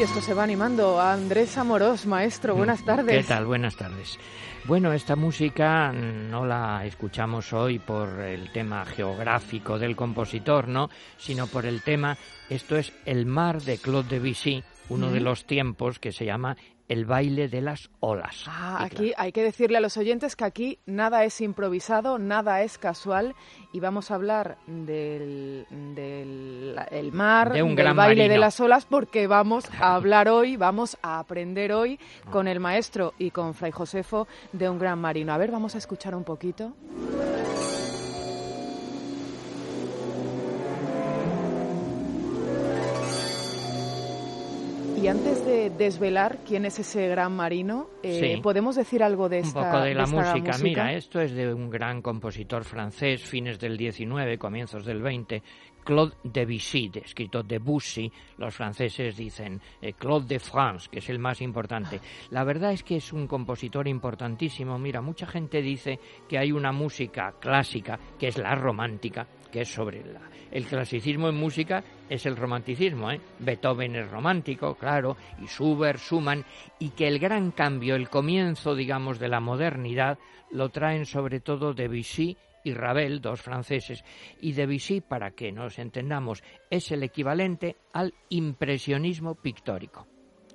Uy, esto se va animando. Andrés Amorós, maestro, buenas tardes. ¿Qué tal? Buenas tardes. Bueno, esta música no la escuchamos hoy por el tema geográfico del compositor, ¿no? Sino por el tema, esto es El mar de Claude Debussy, uno de los tiempos que se llama el baile de las olas. Ah, aquí hay que decirle a los oyentes que aquí nada es improvisado, nada es casual y vamos a hablar del, del mar, de un del gran baile marino. de las olas porque vamos a hablar hoy, vamos a aprender hoy con el maestro y con Fray Josefo de un gran marino. A ver, vamos a escuchar un poquito. Y antes de desvelar quién es ese gran marino, eh, Sí. ¿podemos decir algo de Un esta, poco de la esta música. Mira, esto es de un gran compositor francés, fines del 19, comienzos del 20, Claude Debussy, de- escrito Debussy. Los franceses dicen eh, Claude de France, que es el más importante. La verdad es que es un compositor importantísimo. Mira, mucha gente dice que hay una música clásica, que es la romántica, que es sobre la, el clasicismo en música es el romanticismo, ¿eh? Beethoven es romántico, claro, y Schubert, Schumann, y que el gran cambio, el comienzo, digamos, de la modernidad, lo traen sobre todo Debussy y Ravel, dos franceses, y Debussy, para que nos entendamos, es el equivalente al impresionismo pictórico.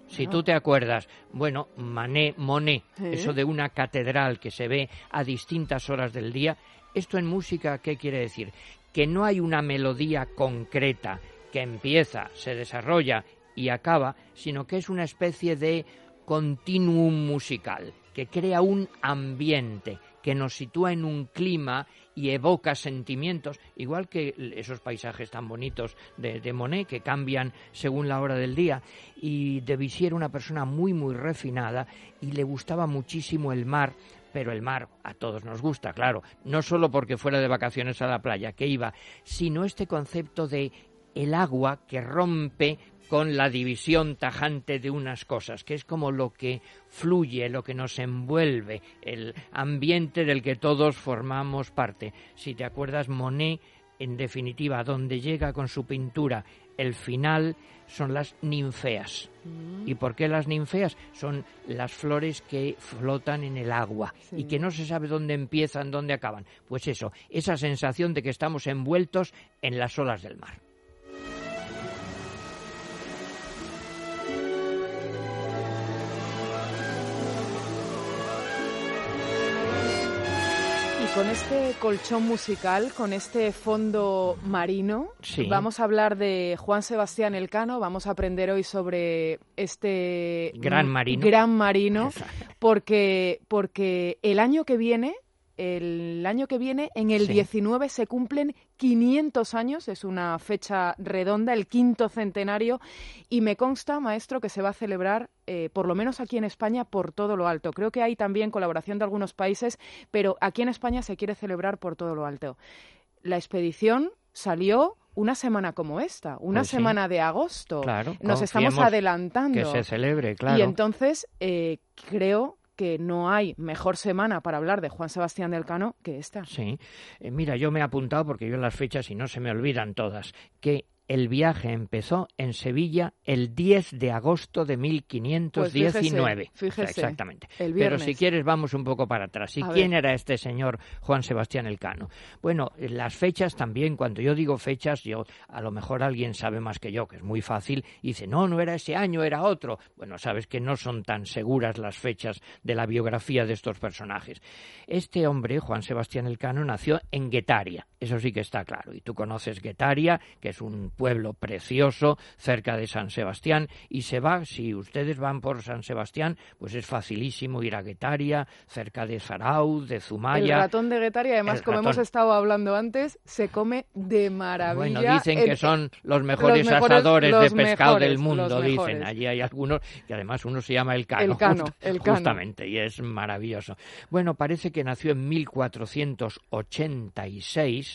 Si tú te acuerdas, bueno, Manet, Monet, Sí. eso de una catedral que se ve a distintas horas del día, esto en música, ¿qué quiere decir? Que no hay una melodía concreta que empieza, se desarrolla y acaba, sino que es una especie de continuum musical, que crea un ambiente, que nos sitúa en un clima y evoca sentimientos, igual que esos paisajes tan bonitos de, Monet que cambian según la hora del día. Y Debussy era una persona muy, muy refinada y le gustaba muchísimo el mar, pero el mar a todos nos gusta, claro, no solo porque fuera de vacaciones a la playa que iba, sino este concepto de el agua que rompe con la división tajante de unas cosas, que es como lo que fluye, lo que nos envuelve, el ambiente del que todos formamos parte. Si te acuerdas, Monet, en definitiva, donde llega con su pintura, el final son las ninfeas. ¿Y por qué las ninfeas? Son las flores que flotan en el agua Sí. y que no se sabe dónde empiezan, dónde acaban. Pues eso, esa sensación de que estamos envueltos en las olas del mar. Con este colchón musical, con este fondo marino, Sí. vamos a hablar de Juan Sebastián Elcano, vamos a aprender hoy sobre este Gran marino. gran marino, porque, porque el año que viene, el año que viene, en el Sí. 19 se cumplen 500 años, es una fecha redonda, el quinto centenario, y me consta, maestro, que se va a celebrar, eh, por lo menos aquí en España, por todo lo alto. Creo que hay también colaboración de algunos países, pero aquí en España se quiere celebrar por todo lo alto. La expedición salió una semana como esta, una Pues sí. semana de agosto. Claro, Nos estamos adelantando. Que se celebre, claro. Y entonces eh, creo que no hay mejor semana para hablar de Juan Sebastián del Cano que esta. Sí. Eh, mira, yo me he apuntado porque yo las fechas y no se me olvidan todas, que el viaje empezó en Sevilla el 10 de agosto de 1519. Pues fíjese, Exactamente. el Pero si quieres vamos un poco para atrás. ¿Y A quién ver. era este señor Juan Sebastián Elcano? Bueno, eh, las fechas también, cuando yo digo fechas, yo a lo mejor alguien sabe más que yo, que es muy fácil, y dice, no, no era ese año, era otro. Bueno, sabes que no son tan seguras las fechas de la biografía de estos personajes. Este hombre, Juan Sebastián Elcano, nació en Guetaria, eso sí que está claro. Y tú conoces Guetaria, que es un pueblo precioso cerca de San Sebastián, y se va, si ustedes van por San Sebastián, pues es facilísimo ir a Guetaria, cerca de Zarauz, de El Zumaya. ratón de Guetaria, además, El como hemos estado hablando antes, se come de maravilla. Bueno, dicen que El- son los mejores, mejores- asadores los de pescado mejores, del mundo, dicen. Allí hay algunos, que además uno se llama el Cano. El Cano, el Cano. Justamente, y es maravilloso. Bueno, parece que nació en 1486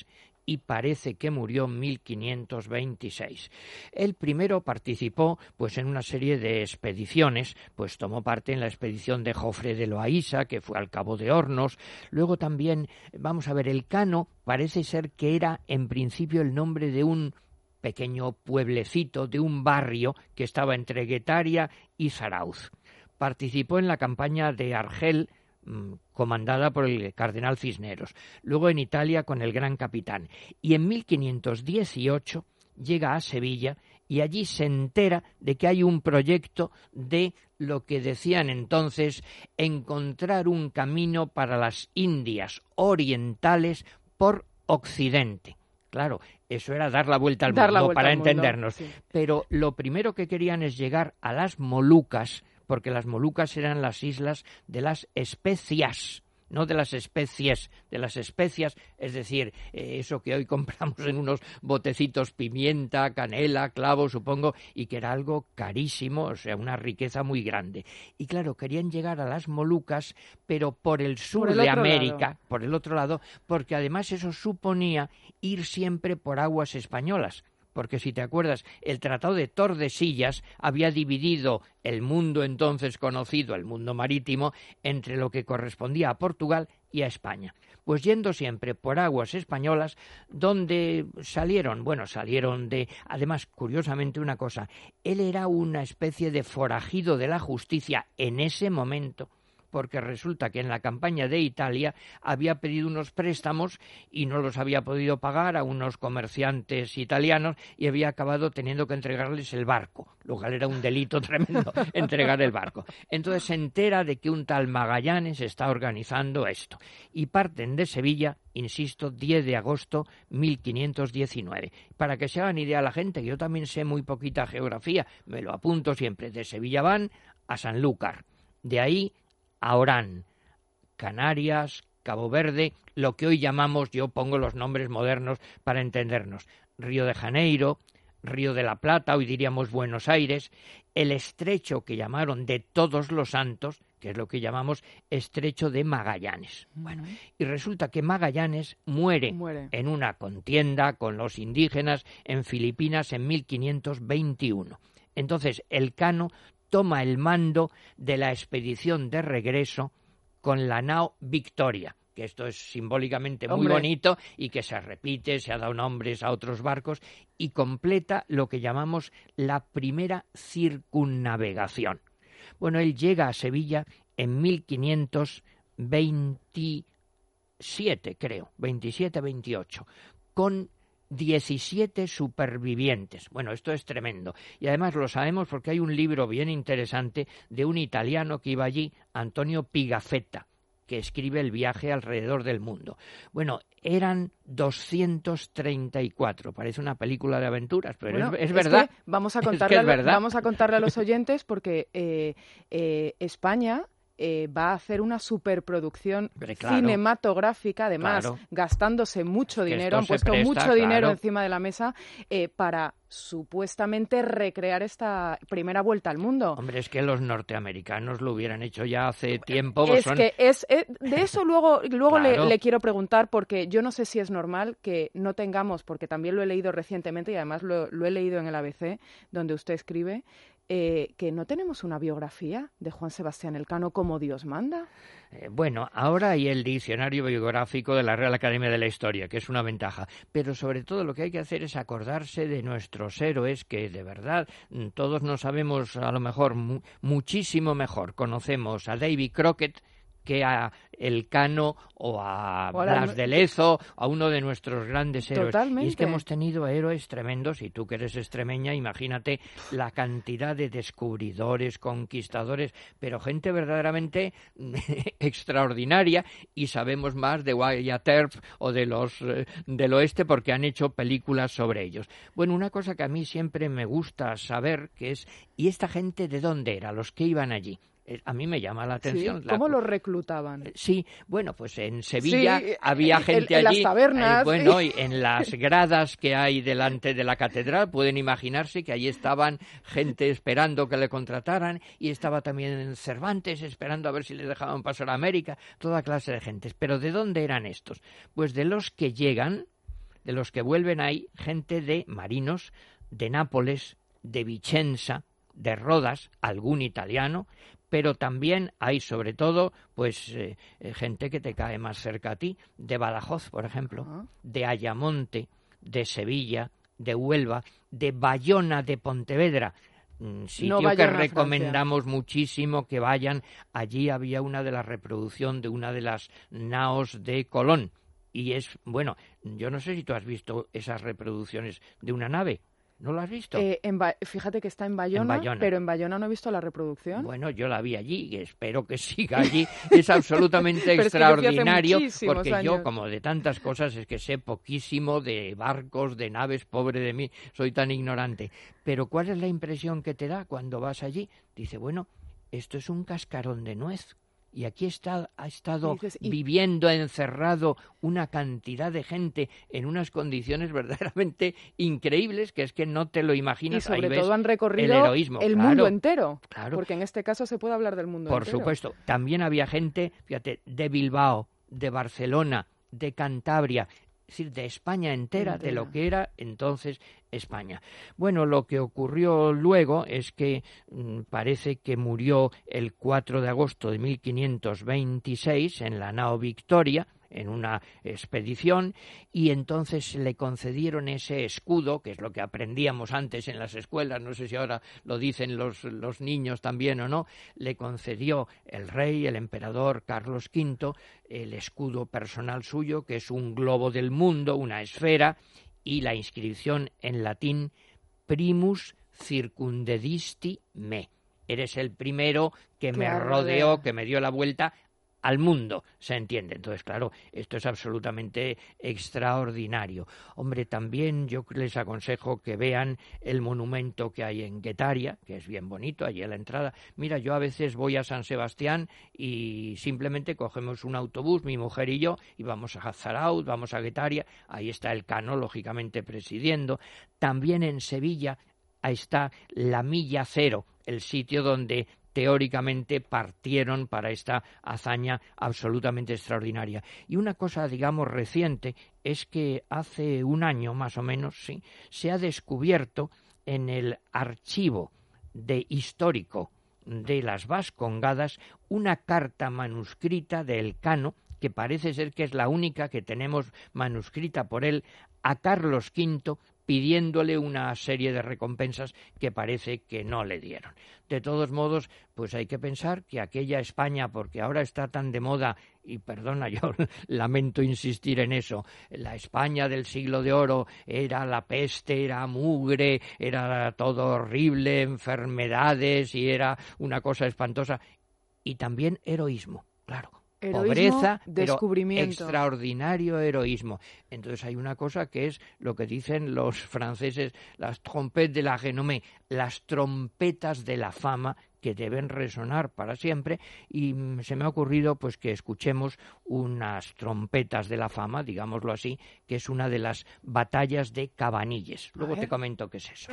y parece que murió en 1526. Él primero participó pues en una serie de expediciones, pues tomó parte en la expedición de Jofre de Loaísa, que fue al Cabo de Hornos, luego también, vamos a ver, el Cano parece ser que era en principio el nombre de un pequeño pueblecito de un barrio que estaba entre Guetaria y Zarauz. Participó en la campaña de Argel comandada por el cardenal Cisneros, luego en Italia con el gran capitán, y en 1518 llega a Sevilla y allí se entera de que hay un proyecto de lo que decían entonces encontrar un camino para las Indias orientales por Occidente. Claro, eso era dar la vuelta al mundo para entendernos. Pero lo primero que querían es llegar a las Molucas, porque las Molucas eran las islas de las especias no de las especies, de las especias, es decir, eh, eso que hoy compramos en unos botecitos pimienta, canela, clavo, supongo, y que era algo carísimo, o sea, una riqueza muy grande. Y claro, querían llegar a las Molucas, pero por el sur de América, por el otro lado, porque además eso suponía ir siempre por aguas españolas porque si te acuerdas, el Tratado de Tordesillas había dividido el mundo entonces conocido, el mundo marítimo, entre lo que correspondía a Portugal y a España. Pues yendo siempre por aguas españolas, donde salieron, bueno, salieron de, además, curiosamente una cosa, él era una especie de forajido de la justicia en ese momento, porque resulta que en la campaña de Italia había pedido unos préstamos y no los había podido pagar a unos comerciantes italianos y había acabado teniendo que entregarles el barco, lo cual era un delito tremendo entregar el barco. Entonces se entera de que un tal Magallanes está organizando esto y parten de Sevilla insisto, 10 de agosto 1519. Para que se hagan idea la gente, yo también sé muy poquita geografía, me lo apunto siempre, de Sevilla van a Sanlúcar. De ahí a Orán, Canarias, Cabo Verde, lo que hoy llamamos, yo pongo los nombres modernos para entendernos, Río de Janeiro, Río de la Plata, hoy diríamos Buenos Aires, el estrecho que llamaron de Todos los Santos, que es lo que llamamos estrecho de Magallanes. Bueno, y resulta que Magallanes muere, muere, en una contienda con los indígenas en Filipinas en 1521. Entonces, el Cano toma el mando de la expedición de regreso con la nao Victoria, que esto es simbólicamente muy bonito y que se repite, se ha dado nombres a otros barcos y completa lo que llamamos la primera circunnavegación. Bueno, él llega a Sevilla en 1527, creo, 27-28, con 17 supervivientes. Bueno, esto es tremendo. Y además lo sabemos porque hay un libro bien interesante de un italiano que iba allí, Antonio Pigafetta, que escribe el viaje alrededor del mundo. Bueno, eran 234. Parece una película de aventuras, pero es, verdad. vamos, a contarle, vamos a contarle a los oyentes porque eh, eh, España eh, va a hacer una superproducción cinematográfica, además gastándose mucho dinero, han puesto mucho dinero encima de la mesa eh, para supuestamente recrear esta primera vuelta al mundo. Hombre, es que los norteamericanos lo hubieran hecho ya hace tiempo. Es que es, eh, de eso luego, luego le, quiero preguntar porque yo no sé si es normal que no tengamos, porque también lo he leído recientemente y además lo he leído en el ABC, donde usted escribe, eh, que no tenemos una biografía de Juan Sebastián Elcano como Dios manda. Eh, bueno, ahora hay el diccionario biográfico de la Real Academia de la Historia, que es una ventaja, pero sobre todo lo que hay que hacer es acordarse de nuestros héroes, que de verdad mm, todos no sabemos a lo mejor muchísimo mejor. Conocemos a David Crockett, que a Elcano o a Blas de Lezo, a uno de nuestros grandes héroes. Y es que hemos tenido héroes tremendos, y tú que eres extremeña, imagínate la cantidad de descubridores, conquistadores, pero gente verdaderamente extraordinaria, y sabemos más de Wyatt Earp o de los eh, del oeste porque han hecho películas sobre ellos. Bueno, una cosa que a mí siempre me gusta saber que es, ¿y esta gente de dónde era? Los que iban allí. Eh, a mí me llama la atención. ¿Cómo los reclutaban? Eh, sí, bueno, pues en Sevilla había gente allí. En las tabernas. Eh, bueno, y en las gradas que hay delante de la catedral, pueden imaginarse que allí estaban gente esperando que le contrataran y estaba también Cervantes esperando a ver si le dejaban pasar a América, toda clase de gentes. Pero ¿de dónde eran estos? Pues de los que llegan, de los que vuelven ahí, gente de marinos, de Nápoles, de Vicenza, de Rodas, algún italiano, pero también hay sobre todo pues eh, eh, gente que te cae más cerca a ti, de Badajoz, por ejemplo, de Ayamonte, de Sevilla, de Huelva, de Bayona de Pontevedra, mm, sitio que recomendamos muchísimo que vayan. Allí había una de las reproducciones de una de las naos de Colón. Y es, bueno, yo no sé si tú has visto esas reproducciones de una nave. ¿No lo has visto? Eh, fíjate que está en Bayona, pero en Bayona no he visto la reproducción. Bueno, yo la vi allí y espero que siga allí. es absolutamente extraordinario porque yo, como de tantas cosas, es que sé poquísimo de barcos, de naves, pobre de mí, soy tan ignorante. Pero ¿cuál es la impresión que te da cuando vas allí? Dice, bueno, esto es un cascarón de nuez y aquí está, ha estado viviendo encerrado una cantidad de gente en unas condiciones verdaderamente increíbles que es que no te lo imaginas. Y sobre todo han recorrido el, mundo entero. Claro. Porque en este caso se puede hablar del mundo Por entero. Por supuesto. También había gente, fíjate, de Bilbao, de Barcelona, de Cantabria, es decir, de España entera, de lo que era entonces España. Bueno, lo que ocurrió luego es que mm, parece que murió el 4 de agosto de 1526 en la nao Victoria, en una expedición y entonces le concedieron ese escudo, que es lo que aprendíamos antes en las escuelas, no sé si ahora lo dicen los, los niños también o no, le concedió el rey, el emperador Carlos V, el escudo personal suyo, que es un globo del mundo, una esfera, y la inscripción en latín primus circundedisti me. Eres el primero que me rodeó, que me dio la vuelta al mundo, se entiende. Entonces, claro, esto es absolutamente extraordinario. Hombre, también yo les aconsejo que vean el monumento que hay en Guetaria, que es bien bonito, allí a la entrada. Mira, yo a veces voy a San Sebastián y simplemente cogemos un autobús, mi mujer y yo, y vamos a Zaraut, vamos a Guetaria, ahí está el Cano, lógicamente, presidiendo. También en Sevilla está la Milla Cero, el sitio donde teóricamente partieron para esta hazaña absolutamente extraordinaria. Y una cosa, digamos, reciente es que hace un año más o menos, sí, se ha descubierto en el archivo de histórico de las Vascongadas una carta manuscrita de Elcano que parece ser que es la única que tenemos manuscrita por él a Carlos V pidiéndole una serie de recompensas que parece que no le dieron. De todos modos, pues hay que pensar que aquella España, porque ahora está tan de moda, y perdona, yo lamento insistir en eso, la España del siglo de oro era la peste, era mugre, era todo horrible, enfermedades y era una cosa espantosa, y también heroísmo, claro pobreza, descubrimiento. Pero extraordinario heroísmo. Entonces hay una cosa que es lo que dicen los franceses, las trompettes de la renommée, las trompetas de la fama que deben resonar para siempre y mm, se me ha ocurrido pues que escuchemos unas trompetas de la fama, digámoslo así, que es una de las batallas de Cabanilles. Luego te comento qué es eso.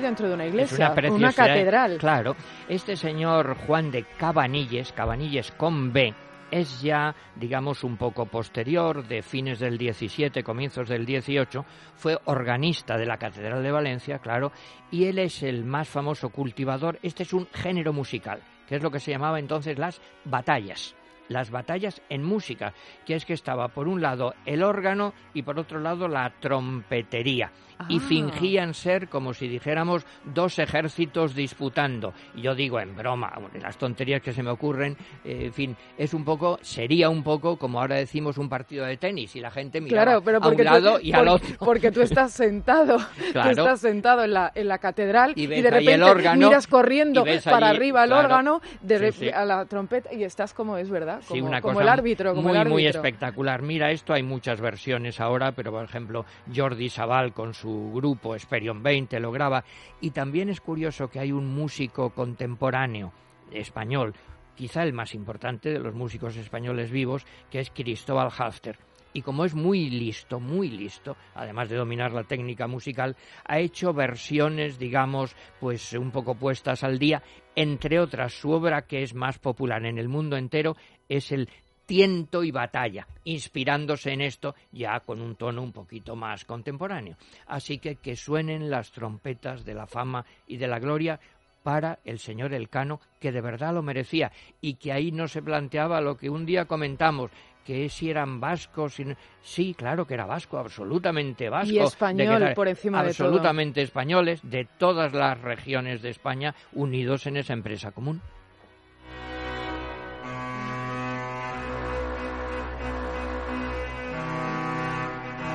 Dentro de una iglesia, una, catedral. Claro, este señor Juan de Cabanilles, Cabanilles con B, es ya, digamos, un poco posterior, de fines del 17, comienzos del 18, fue organista de la Catedral de Valencia, claro, y él es el más famoso cultivador. Este es un género musical, que es lo que se llamaba entonces las batallas las batallas en música, que es que estaba por un lado el órgano y por otro lado la trompetería y ah. fingían ser como si dijéramos dos ejércitos disputando. Y yo digo en broma, las tonterías que se me ocurren, eh, en fin, es un poco, sería un poco como ahora decimos un partido de tenis y la gente mira a un lado y al otro. Porque tú estás sentado, tú estás sentado en la, en la catedral y, de repente miras corriendo para arriba el órgano, de a la trompeta y estás como es verdad, como, como el árbitro, como muy, el árbitro. muy espectacular. Mira esto, hay muchas versiones ahora, pero por ejemplo Jordi Sabal con su su grupo Esperion 20 lo graba y también es curioso que hay un músico contemporáneo español, quizá el más importante de los músicos españoles vivos, que es Cristóbal Halfter y como es muy listo, muy listo, además de dominar la técnica musical, ha hecho versiones, digamos, pues un poco puestas al día. Entre otras, su obra que es más popular en el mundo entero es el tiento y batalla, inspirándose en esto ya con un tono un poquito más contemporáneo. Así que que suenen las trompetas de la fama y de la gloria para el señor Elcano, que de verdad lo merecía, y que ahí no se planteaba lo que un día comentamos, que si eran vascos, sí, claro que era vasco, absolutamente vasco. Y español por encima de todo. Absolutamente españoles de todas las regiones de España unidos en esa empresa común.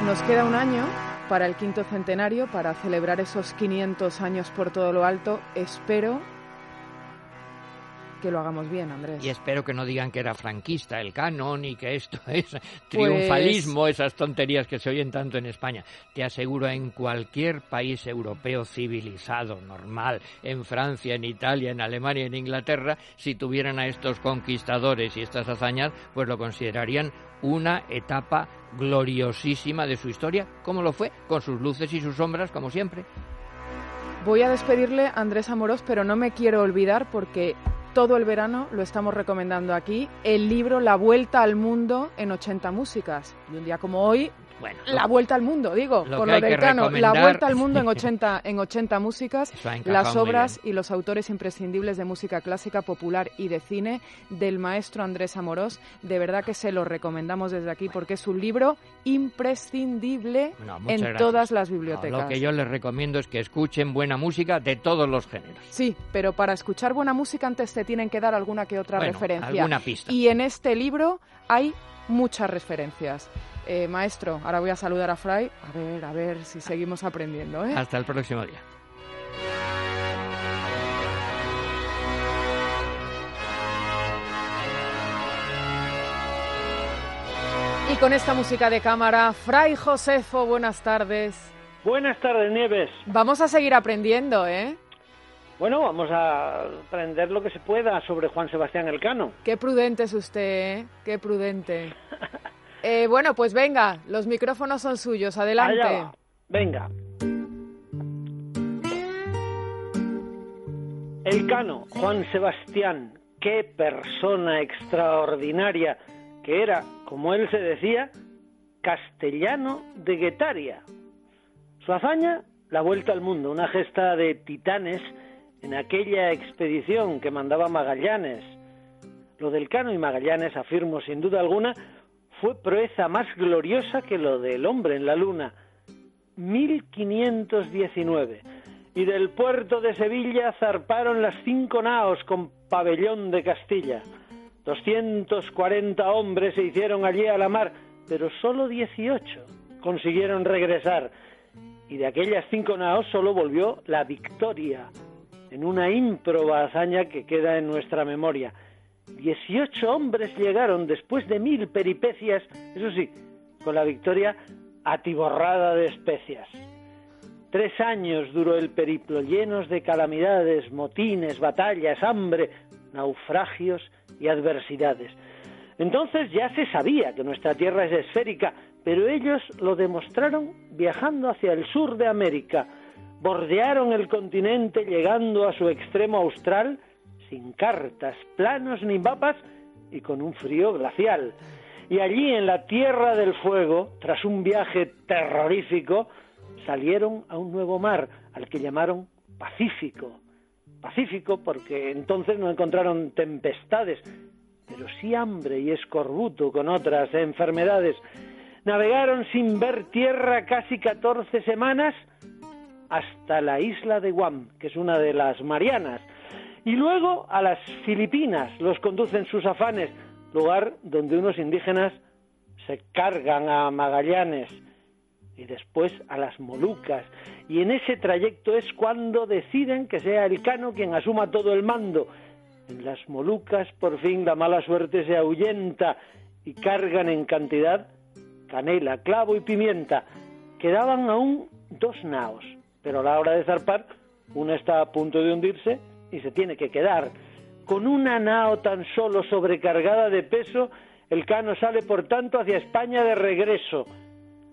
Nos queda un año para el quinto centenario, para celebrar esos 500 años por todo lo alto. Espero que lo hagamos bien, Andrés. Y espero que no digan que era franquista el canon y que esto es triunfalismo, pues esas tonterías que se oyen tanto en España. Te aseguro, en cualquier país europeo civilizado, normal, en Francia, en Italia, en Alemania, en Inglaterra, si tuvieran a estos conquistadores y estas hazañas, pues lo considerarían una etapa gloriosísima de su historia, como lo fue, con sus luces y sus sombras, como siempre. Voy a despedirle a Andrés Amorós, pero no me quiero olvidar porque todo el verano lo estamos recomendando aquí, el libro La Vuelta al Mundo en 80 músicas. Y un día como hoy bueno, la vuelta al mundo, digo, por lo del Cano, la vuelta al mundo en 80, en 80 músicas, las obras y los autores imprescindibles de música clásica, popular y de cine del maestro Andrés Amorós. De verdad que se lo recomendamos desde aquí porque es un libro imprescindible en todas las bibliotecas. lo que yo les recomiendo es que escuchen buena música de todos los géneros. Sí, pero para escuchar buena música antes te tienen que dar alguna que otra referencia. Alguna pista. Y en este libro hay muchas referencias. Eh, maestro, ahora voy a saludar a Fray. A ver, a ver si seguimos aprendiendo. ¿eh? Hasta el próximo día. Y con esta música de cámara, Fray Josefo, buenas tardes. Buenas tardes, Nieves. Vamos a seguir aprendiendo, ¿eh? Bueno, vamos a aprender lo que se pueda sobre Juan Sebastián Elcano. Qué prudente es usted, ¿eh? Qué prudente. Eh, bueno, pues venga, los micrófonos son suyos, adelante. Venga. El Cano, Juan Sebastián, qué persona extraordinaria que era, como él se decía, castellano de Guetaria. Su hazaña, la vuelta al mundo, una gesta de titanes en aquella expedición que mandaba Magallanes. Lo del Cano y Magallanes, afirmo sin duda alguna, fue proeza más gloriosa que lo del hombre en la luna. 1519. Y del puerto de Sevilla zarparon las cinco naos con pabellón de Castilla. 240 hombres se hicieron allí a la mar, pero solo 18 consiguieron regresar. Y de aquellas cinco naos solo volvió la victoria, en una ímproba hazaña que queda en nuestra memoria. Dieciocho hombres llegaron después de mil peripecias, eso sí, con la victoria atiborrada de especias. Tres años duró el periplo, llenos de calamidades, motines, batallas, hambre, naufragios y adversidades. Entonces ya se sabía que nuestra Tierra es esférica, pero ellos lo demostraron viajando hacia el sur de América. Bordearon el continente llegando a su extremo austral sin cartas, planos ni mapas y con un frío glacial. Y allí en la Tierra del Fuego, tras un viaje terrorífico, salieron a un nuevo mar, al que llamaron Pacífico. Pacífico porque entonces no encontraron tempestades, pero sí hambre y escorbuto con otras enfermedades. Navegaron sin ver tierra casi 14 semanas hasta la isla de Guam, que es una de las Marianas, y luego a las Filipinas los conducen sus afanes, lugar donde unos indígenas se cargan a Magallanes y después a las Molucas. Y en ese trayecto es cuando deciden que sea el Cano quien asuma todo el mando. En las Molucas por fin la mala suerte se ahuyenta y cargan en cantidad canela, clavo y pimienta. Quedaban aún dos naos, pero a la hora de zarpar una está a punto de hundirse y se tiene que quedar. Con una nao tan solo sobrecargada de peso, El Cano sale, por tanto, hacia España de regreso.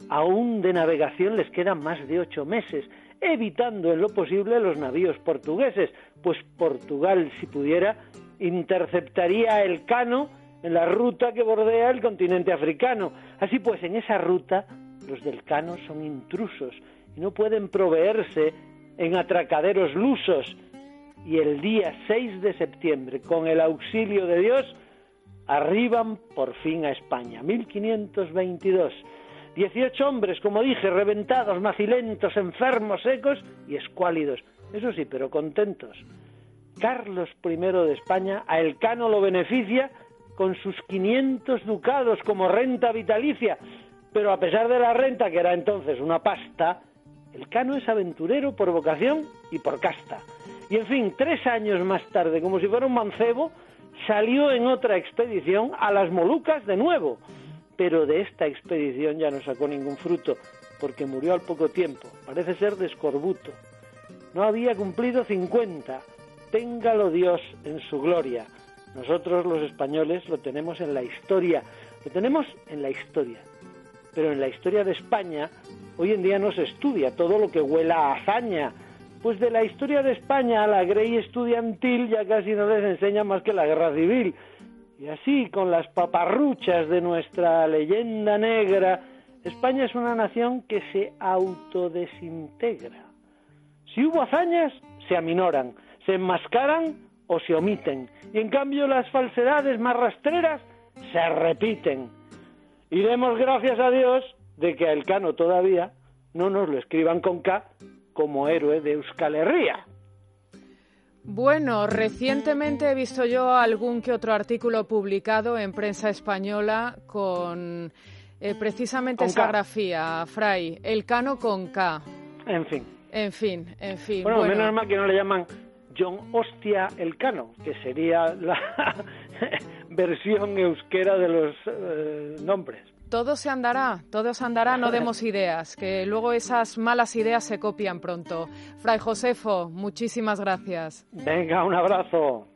Aún de navegación les quedan más de ocho meses, evitando en lo posible los navíos portugueses, pues Portugal, si pudiera, interceptaría el Cano en la ruta que bordea el continente africano. Así pues, en esa ruta los del Cano son intrusos y no pueden proveerse en atracaderos lusos. Y el día 6 de septiembre, con el auxilio de Dios, arriban por fin a España. 1522. 18 hombres, como dije, reventados, macilentos, enfermos, secos y escuálidos. Eso sí, pero contentos. Carlos I de España a Elcano lo beneficia con sus 500 ducados como renta vitalicia, pero a pesar de la renta, que era entonces una pasta, Elcano es aventurero por vocación y por casta. Y en fin, tres años más tarde, como si fuera un mancebo, salió en otra expedición a las Molucas de nuevo, pero de esta expedición ya no sacó ningún fruto, porque murió al poco tiempo, parece ser de escorbuto. No había cumplido 50, téngalo Dios en su gloria. Nosotros los españoles lo tenemos en la historia, lo tenemos en la historia. Pero en la historia de España hoy en día no se estudia todo lo que huela a hazaña. Pues de la historia de España la grey estudiantil ya casi no les enseña más que la guerra civil. Y así, con las paparruchas de nuestra leyenda negra, España es una nación que se autodesintegra. Si hubo hazañas, se aminoran se enmascaran o se omiten. Y en cambio las falsedades más rastreras se repiten. Y demos gracias a Dios de que a Elcano todavía no nos lo escriban con K como héroe de Euskal Herria. Bueno, recientemente he visto yo algún que otro artículo publicado en prensa española con eh, precisamente esa grafía, Fray, Elcano con K. En fin. En fin, en fin. Bueno, menos mal que no le llaman John Hostia Elcano, que sería la versión euskera de los eh, nombres. Todo se andará, todo se andará, no demos ideas, que luego esas malas ideas se copian pronto. Fray Josefo, muchísimas gracias. Venga, un abrazo.